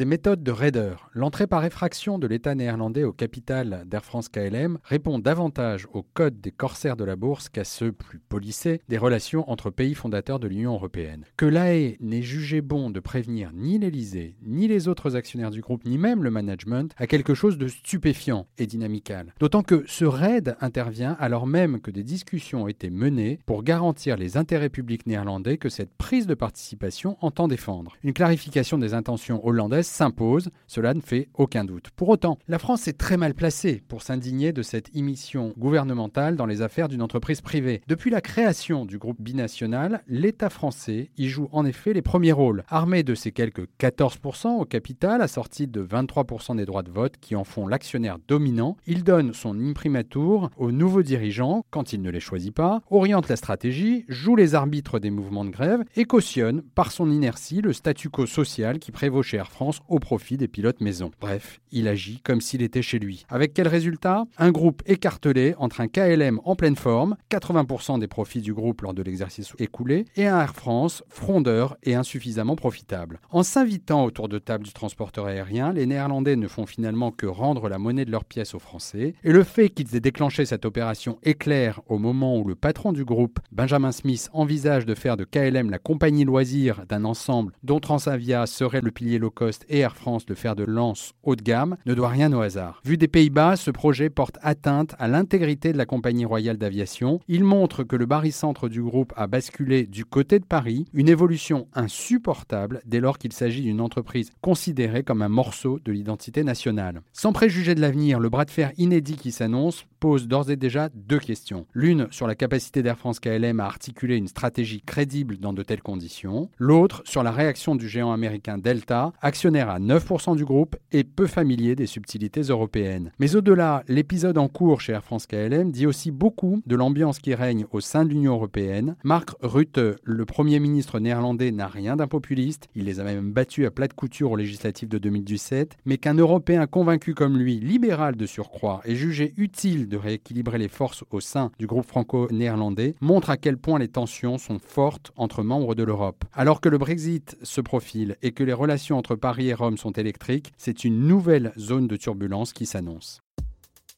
des méthodes de raideur. L'entrée par effraction de l'État néerlandais au capital d'Air France KLM répond davantage au code des corsaires de la bourse qu'à ceux plus polissés des relations entre pays fondateurs de l'Union européenne. Que l'AE n'ait jugé bon de prévenir ni l'Élysée, ni les autres actionnaires du groupe, ni même le management, a quelque chose de stupéfiant et dynamical. D'autant que ce raid intervient alors même que des discussions ont été menées pour garantir les intérêts publics néerlandais que cette prise de participation entend défendre. Une clarification des intentions hollandaises s'impose, cela ne fait aucun doute. Pour autant, la France est très mal placée pour s'indigner de cette immission gouvernementale dans les affaires d'une entreprise privée. Depuis la création du groupe binational, l'État français y joue en effet les premiers rôles. Armé de ses quelques 14% au capital, assorti de 23% des droits de vote qui en font l'actionnaire dominant, il donne son imprimatur aux nouveaux dirigeants quand il ne les choisit pas, oriente la stratégie, joue les arbitres des mouvements de grève et cautionne par son inertie le statu quo social qui prévaut chez Air France au profit des pilotes maison. Bref, il agit comme s'il était chez lui. Avec quel résultat? Un groupe écartelé entre un KLM en pleine forme, 80% des profits du groupe lors de l'exercice écoulé, et un Air France frondeur et insuffisamment profitable. En s'invitant autour de table du transporteur aérien, les Néerlandais ne font finalement que rendre la monnaie de leurs pièces aux Français, et le fait qu'ils aient déclenché cette opération éclair au moment où le patron du groupe, Benjamin Smith, envisage de faire de KLM la compagnie loisir d'un ensemble dont Transavia serait le pilier low cost et Air France le fer de lance haut de gamme, ne doit rien au hasard. Vu des Pays-Bas, ce projet porte atteinte à l'intégrité de la compagnie royale d'aviation. Il montre que le barycentre du groupe a basculé du côté de Paris, une évolution insupportable dès lors qu'il s'agit d'une entreprise considérée comme un morceau de l'identité nationale. Sans préjuger de l'avenir, le bras de fer inédit qui s'annonce pose d'ores et déjà deux questions. L'une sur la capacité d'Air France KLM à articuler une stratégie crédible dans de telles conditions. L'autre sur la réaction du géant américain Delta, actionnaire à 9% du groupe et peu familier des subtilités européennes. Mais au-delà, l'épisode en cours chez Air France KLM dit aussi beaucoup de l'ambiance qui règne au sein de l'Union européenne. Mark Rutte, le Premier ministre néerlandais, n'a rien d'un populiste, il les a même battus à plat de couture aux législatives de 2017, mais qu'un Européen convaincu comme lui, libéral de surcroît, et jugé utile de rééquilibrer les forces au sein du groupe franco-néerlandais montre à quel point les tensions sont fortes entre membres de l'Europe. Alors que le Brexit se profile et que les relations entre Paris et Rome sont électriques, c'est une nouvelle zone de turbulence qui s'annonce.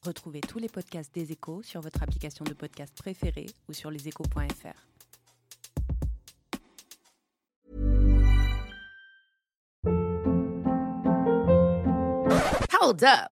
Retrouvez tous les podcasts des échos sur votre application de podcast préférée ou sur leséchos.fr. Hold up.